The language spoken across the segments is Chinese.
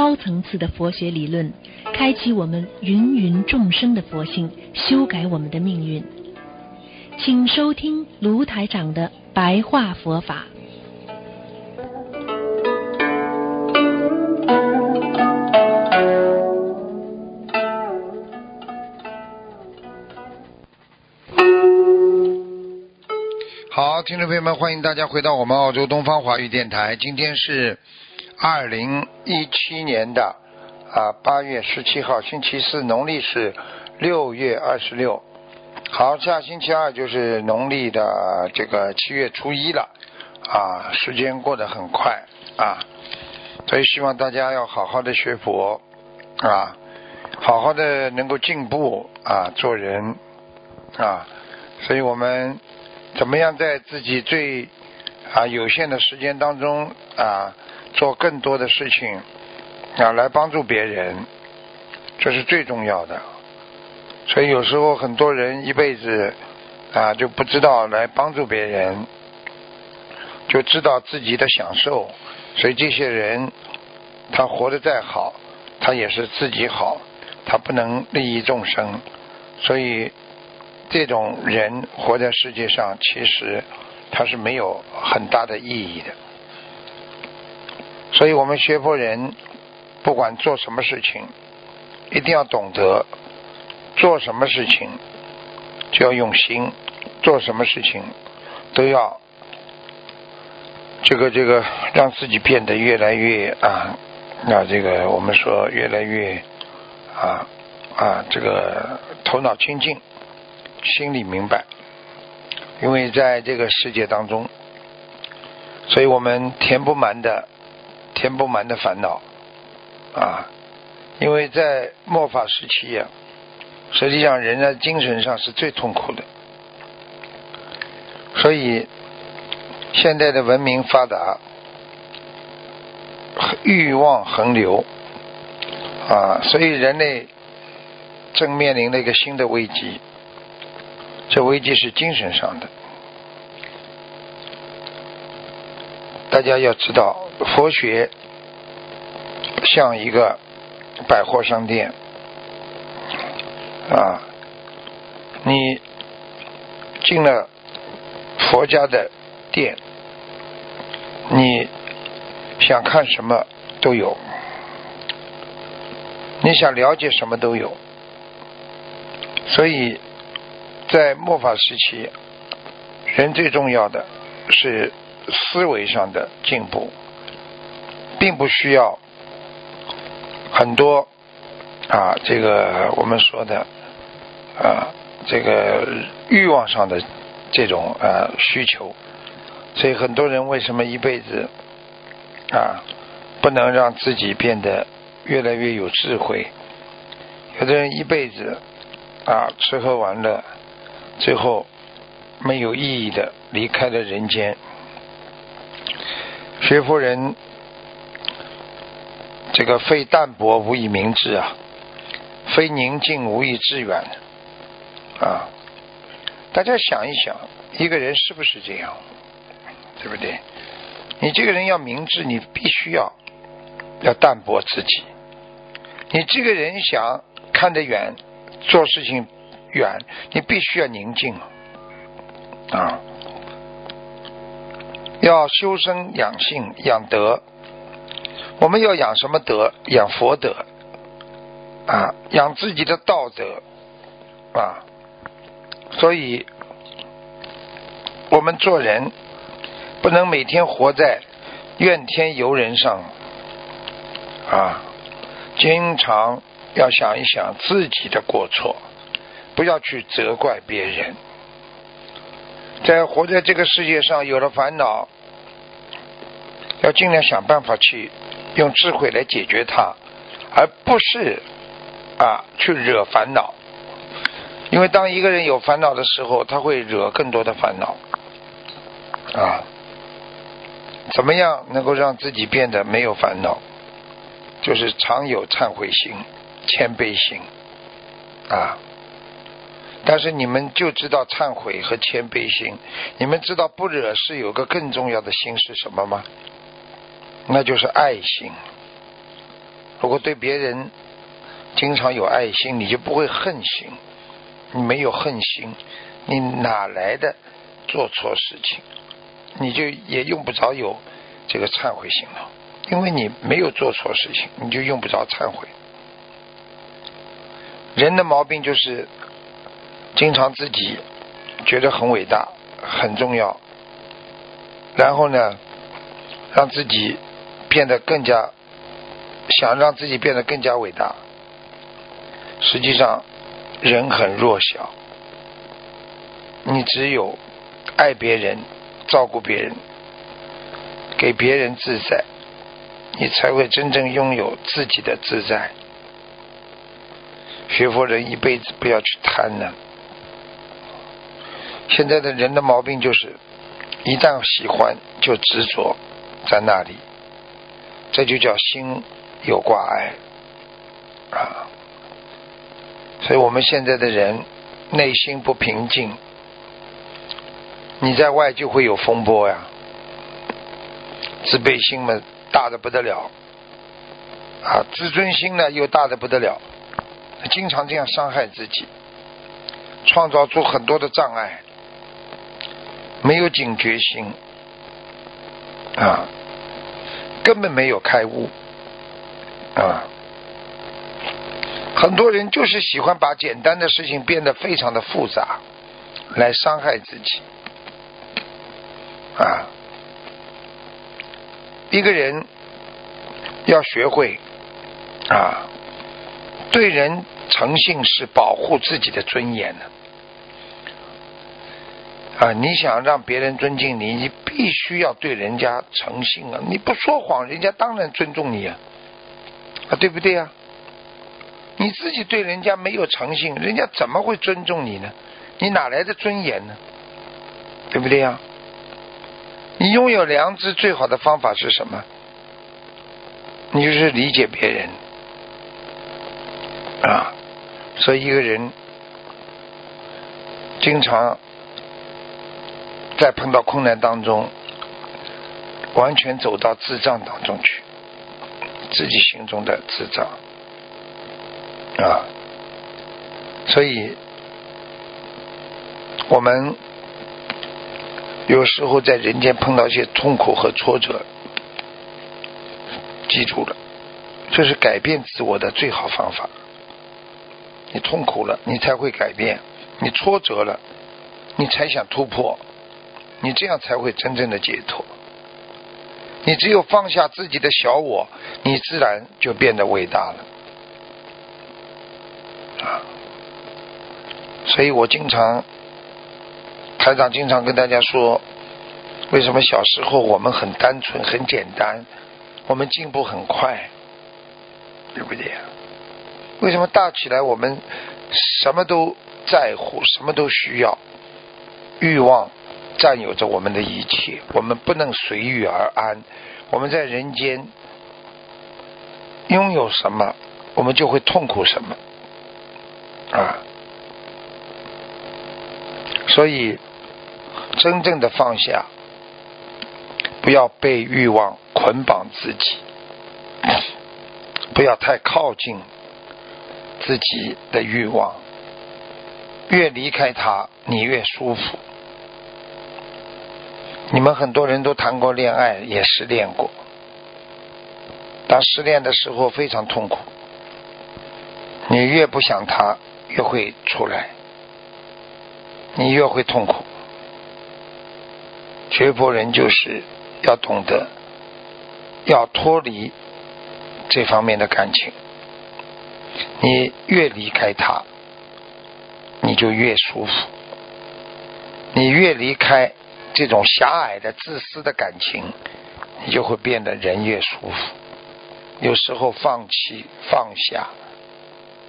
高层次的佛学理论，开启我们芸芸众生的佛性，修改我们的命运。请收听卢台长的白话佛法。好，听众朋友们，欢迎大家回到我们澳洲东方华语电台。今天是二零一七年的啊八月十七号，星期四，农历是六月二十六。好，下星期二就是农历的这个七月初一了啊，时间过得很快啊，所以希望大家要好好的学佛啊，好好的能够进步啊，做人啊，所以我们。怎么样在自己最啊有限的时间当中啊做更多的事情啊来帮助别人，这是最重要的。所以有时候很多人一辈子啊就不知道来帮助别人，就知道自己的享受。所以这些人他活得再好，他也是自己好，他不能利益众生。所以。这种人活在世界上，其实他是没有很大的意义的。所以我们学佛人，不管做什么事情，一定要懂得做什么事情就要用心，做什么事情都要这个这个让自己变得越来越啊，那这个我们说越来越啊啊这个头脑清净。心里明白，因为在这个世界当中，所以我们填不满的，填不满的烦恼啊！因为在末法时期呀，实际上人在精神上是最痛苦的，所以现在的文明发达，欲望横流啊，所以人类正面临了一个新的危机。这危机是精神上的，大家要知道，佛学像一个百货商店啊，你进了佛家的店，你想看什么都有，你想了解什么都有，所以。在末法时期，人最重要的是思维上的进步，并不需要很多啊，这个我们说的啊，这个欲望上的这种啊需求。所以很多人为什么一辈子啊不能让自己变得越来越有智慧？有的人一辈子啊吃喝玩乐。最后没有意义的离开了人间。学佛人，这个非淡泊无以明志啊，非宁静无以致远啊。大家想一想，一个人是不是这样？对不对？你这个人要明智，你必须要要淡泊自己。你这个人想看得远，做事情。远，你必须要宁静啊！要修身养性养德，我们要养什么德？养佛德啊，养自己的道德啊！所以，我们做人不能每天活在怨天尤人上啊，经常要想一想自己的过错。不要去责怪别人，在活在这个世界上，有了烦恼，要尽量想办法去用智慧来解决它，而不是啊去惹烦恼因为当一个人有烦恼的时候，他会惹更多的烦恼啊。怎么样能够让自己变得没有烦恼？就是常有忏悔心、谦卑心啊。但是你们就知道忏悔和谦卑心，你们知道不惹事有个更重要的心是什么吗？那就是爱心。如果对别人经常有爱心，你就不会恨心。你没有恨心，你哪来的做错事情？你就也用不着有这个忏悔心了，因为你没有做错事情，你就用不着忏悔。人的毛病就是经常自己觉得很伟大、很重要，然后呢，让自己变得更加想让自己变得更加伟大，实际上人很弱小，你只有爱别人。照顾别人，给别人自在，你才会真正拥有自己的自在。学佛人一辈子不要去贪呢。现在的人的毛病就是，一旦喜欢就执着在那里，这就叫心有挂碍啊。所以我们现在的人内心不平静。你在外就会有风波呀，自卑心嘛大的不得了，啊，自尊心呢又大的不得了，经常这样伤害自己，创造出很多的障碍，没有警觉心，啊，根本没有开悟，啊，很多人就是喜欢把简单的事情变得非常的复杂，来伤害自己。啊，一个人要学会啊，对人诚信是保护自己的尊严的。啊你想让别人尊敬你，你必须要对人家诚信啊。你不说谎，人家当然尊重你啊，啊，对不对啊？你自己对人家没有诚信，人家怎么会尊重你呢？你哪来的尊严呢？对不对呀？你拥有良知最好的方法是什么？你就是理解别人啊。所以一个人经常在碰到困难当中，完全走到智障当中去，自己心中的智障啊。所以我们。有时候在人间碰到一些痛苦和挫折，记住了，这是改变自我的最好方法。你痛苦了，你才会改变；你挫折了，你才想突破。你这样才会真正的解脱。你只有放下自己的小我，你自然就变得伟大了。啊！所以我经常。台长经常跟大家说，为什么小时候我们很单纯、很简单，我们进步很快，对不对？为什么大起来我们什么都在乎，什么都需要，欲望占有着我们的一切，我们不能随遇而安。我们在人间拥有什么，我们就会痛苦什么啊！所以。真正的放下，不要被欲望捆绑自己，不要太靠近自己的欲望。越离开他，你越舒服。你们很多人都谈过恋爱，也失恋过。当失恋的时候非常痛苦，你越不想他，越会出来，你越会痛苦。学佛人就是要懂得，要脱离这方面的感情。你越离开他，你就越舒服；你越离开这种狭隘的、自私的感情，你就会变得人越舒服。有时候放弃、放下，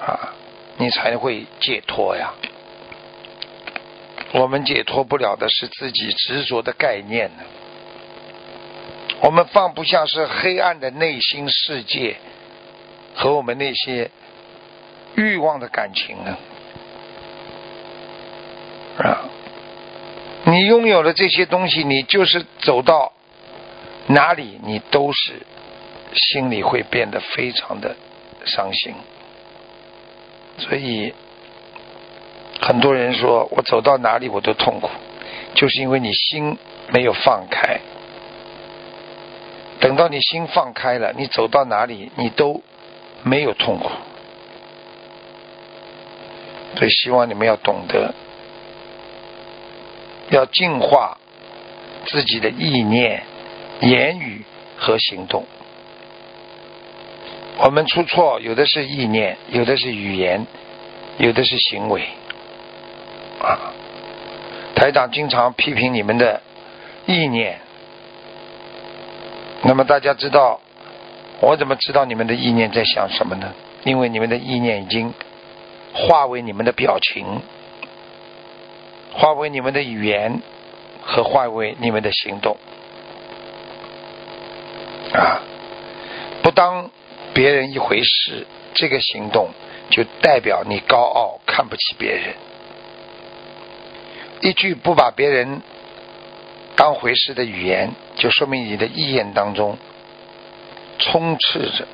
啊，你才会解脱呀。我们解脱不了的是自己执着的概念呢。我们放不下是黑暗的内心世界和我们那些欲望的感情呢。你拥有了这些东西，你就是走到哪里，你都是心里会变得非常的伤心。所以，很多人说我走到哪里我都痛苦，就是因为你心没有放开。等到你心放开了，你走到哪里你都没有痛苦。所以，希望你们要懂得。要净化自己的意念、言语和行动。我们出错，有的是意念，有的是语言，有的是行为。啊，台长经常批评你们的意念。那么大家知道，我怎么知道你们的意念在想什么呢？因为你们的意念已经化为你们的表情。化为你们的语言和化为你们的行动啊！不当别人一回事，这个行动就代表你高傲，看不起别人。一句不把别人当回事的语言，就说明你的意念当中充斥着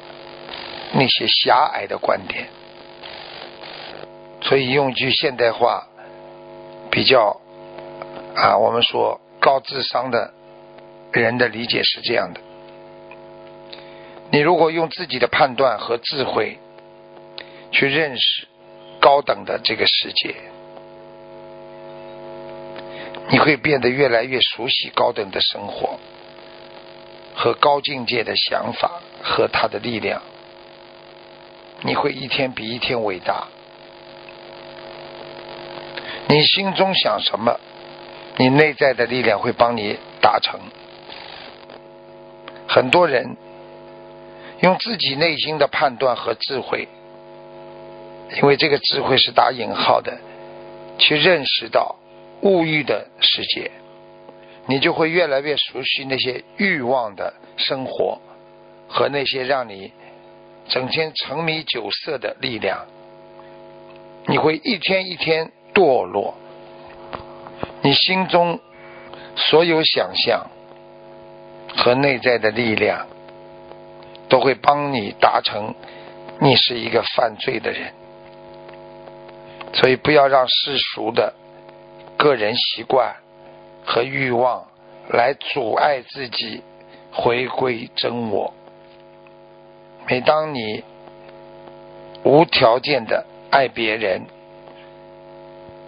那些狭隘的观点。所以用句现代话。比较啊，我们说高智商的人的理解是这样的：你如果用自己的判断和智慧去认识高等的这个世界，你会变得越来越熟悉高等的生活和高境界的想法和它的力量，你会一天比一天伟大。你心中想什么，你内在的力量会帮你达成。很多人用自己内心的判断和智慧，因为这个智慧是打引号的，去认识到物欲的世界，你就会越来越熟悉那些欲望的生活和那些让你整天沉迷酒色的力量，你会一天一天。堕落，你心中所有想象和内在的力量，都会帮你达成你是一个犯罪的人。所以，不要让世俗的个人习惯和欲望来阻碍自己回归真我。每当你无条件的爱别人。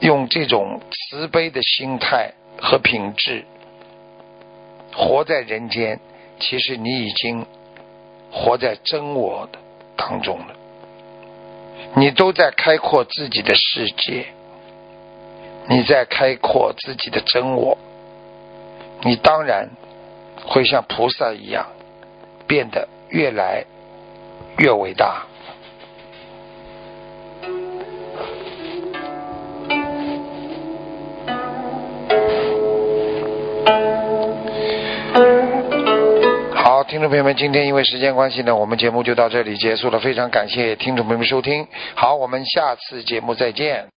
用这种慈悲的心态和品质活在人间，其实你已经活在真我的当中了。你都在开阔自己的世界，你在开阔自己的真我，你当然会像菩萨一样变得越来越伟大。听众朋友们，今天因为时间关系呢，我们节目就到这里结束了。非常感谢听众朋友们收听，好，我们下次节目再见。